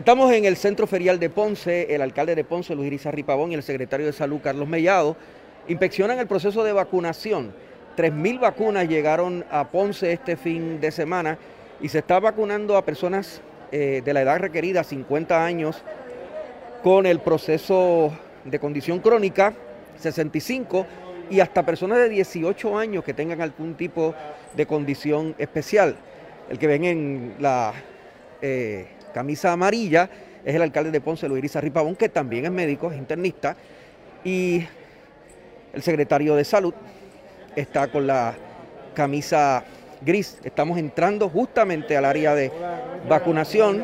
Estamos en el Centro Ferial de Ponce, el alcalde de Ponce, Luis Irizarry Pavón, y el secretario de Salud, Carlos Mellado, inspeccionan el proceso de vacunación. 3.000 vacunas llegaron a Ponce este fin de semana y se está vacunando a personas eh, de la edad requerida, 50 años, con el proceso de condición crónica, 65, y hasta personas de 18 años que tengan algún tipo de condición especial. El que ven en la eh, camisa amarilla es el alcalde de Ponce, Luis Irizarry que también es médico, es internista, y el secretario de Salud está con la camisa gris. Estamos entrando justamente al área de vacunación.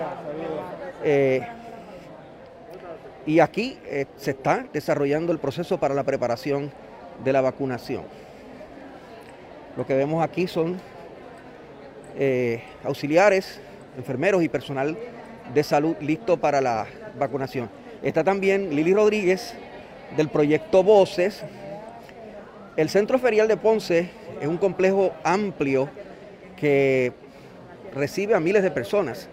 Eh, y aquí eh, se está desarrollando el proceso para la preparación de la vacunación. Lo que vemos aquí son eh, auxiliares, enfermeros y personal de salud listo para la vacunación. Está también Lili Rodríguez del proyecto Voces, el Centro Ferial de Ponce es un complejo amplio que recibe a miles de personas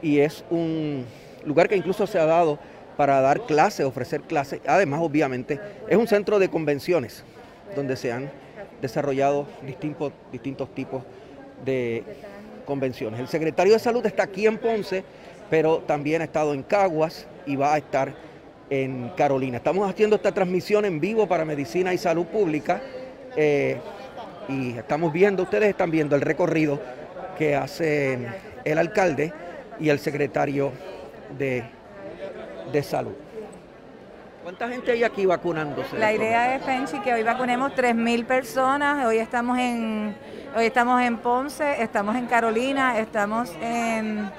y es un lugar que incluso se ha dado para dar clases, ofrecer clases. Además, obviamente, es un centro de convenciones donde se han desarrollado distintos, distintos tipos de convenciones. El secretario de Salud está aquí en Ponce, pero también ha estado en Caguas y va a estar en Carolina. Estamos haciendo esta transmisión en vivo para Medicina y Salud Pública eh, y estamos viendo, ustedes están viendo el recorrido que hacen el alcalde y el secretario de, de Salud. ¿Cuánta gente hay aquí vacunándose? La idea es, Penchi, que hoy vacunemos 3.000 personas. Hoy estamos en hoy estamos en Ponce, estamos en Carolina, estamos en...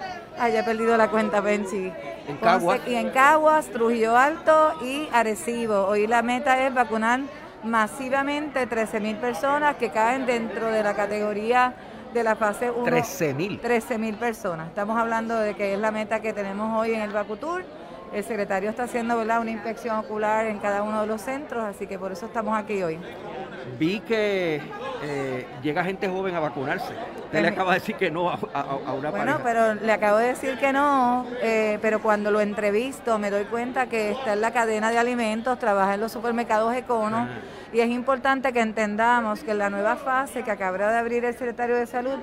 Ay, he perdido la cuenta, Penchi. En Caguas. y en Caguas, Trujillo Alto y Arecibo. Hoy la meta es vacunar masivamente 13.000 personas que caen dentro de la categoría de la fase 1. 13.000. 13.000 personas. Estamos hablando de que es la meta que tenemos hoy en el Vacutur. El secretario está haciendo ¿verdad? una inspección ocular en cada uno de los centros, así que por eso estamos aquí hoy. Vi que eh, llega gente joven a vacunarse. Usted le acaba de decir que no a, una Bueno, pero le acabo de decir que no, eh, pero cuando lo entrevisto me doy cuenta que está en la cadena de alimentos, trabaja en los supermercados Econo, y es importante que entendamos que en la nueva fase que acaba de abrir el secretario de Salud,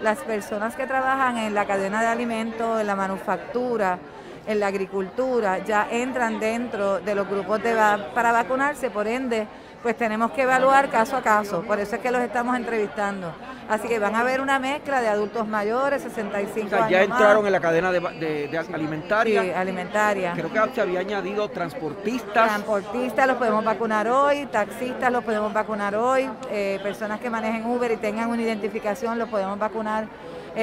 las personas que trabajan en la cadena de alimentos, en la manufactura, en la agricultura ya entran dentro de los grupos de para vacunarse, por ende, pues tenemos que evaluar caso a caso, por eso es que los estamos entrevistando. Así que van a ver una mezcla de adultos mayores, 65 o sea, ya entraron en la cadena de, alimentaria. Sí, alimentaria. Creo que se había añadido transportistas. Transportistas los podemos vacunar hoy, taxistas los podemos vacunar hoy, eh, personas que manejen Uber y tengan una identificación los podemos vacunar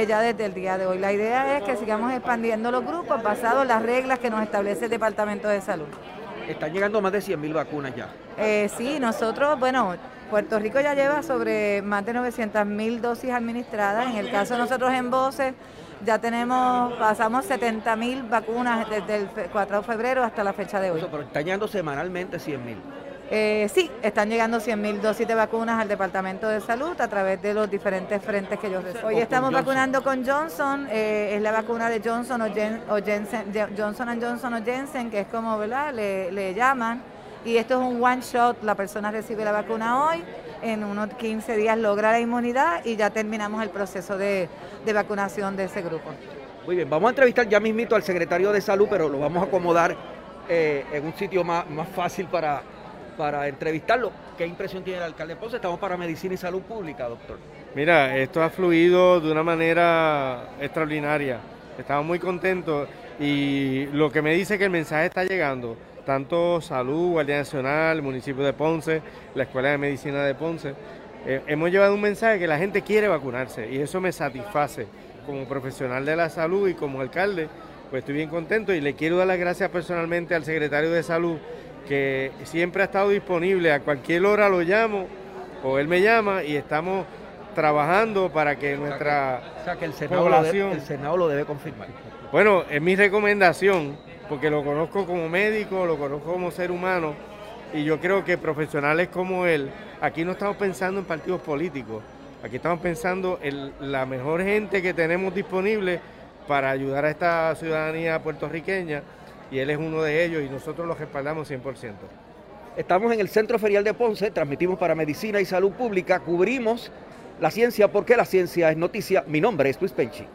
ya desde el día de hoy. La idea es que sigamos expandiendo los grupos basados en las reglas que nos establece el Departamento de Salud. Están llegando más de 100.000 vacunas ya. Eh, sí, nosotros, bueno, Puerto Rico ya lleva sobre más de 900.000 dosis administradas. En el caso de nosotros en Voces, ya tenemos, pasamos 70.000 vacunas desde el 4 de febrero hasta la fecha de hoy. pero están llegando semanalmente 100.000. Eh, sí, están llegando 100.000 dosis de vacunas al Departamento de Salud a través de los diferentes frentes que ellos reciben. Hoy estamos vacunando con Johnson, eh, es la vacuna de Johnson o, Jensen, Johnson Johnson o Jensen, que es como, ¿verdad? Le, llaman. Y esto es un one shot, la persona recibe la vacuna hoy, en unos 15 días logra la inmunidad y ya terminamos el proceso de, vacunación de ese grupo. Muy bien, vamos a entrevistar ya mismito al secretario de Salud, pero lo vamos a acomodar eh, en un sitio más, más fácil para para entrevistarlo. ¿Qué impresión tiene el alcalde Ponce? Estamos para Medicina y Salud Pública, doctor. Mira, esto ha fluido de una manera extraordinaria. Estamos muy contentos y lo que me dice que el mensaje está llegando, tanto Salud, Guardia Nacional, municipio de Ponce, la Escuela de Medicina de Ponce, eh, hemos llevado un mensaje que la gente quiere vacunarse y eso me satisface como profesional de la salud y como alcalde pues estoy bien contento y le quiero dar las gracias personalmente al secretario de Salud que siempre ha estado disponible, a cualquier hora lo llamo o él me llama y estamos trabajando para que nuestra o sea que el Senado, población... el Senado lo debe confirmar. Bueno, es mi recomendación, porque lo conozco como médico, lo conozco como ser humano, y yo creo que profesionales como él, aquí no estamos pensando en partidos políticos, aquí estamos pensando en la mejor gente que tenemos disponible para ayudar a esta ciudadanía puertorriqueña, y él es uno de ellos y nosotros lo respaldamos 100%. Estamos en el Centro Ferial de Ponce, transmitimos para Medicina y Salud Pública, cubrimos la ciencia porque la ciencia es noticia. Mi nombre es Luis Penchi.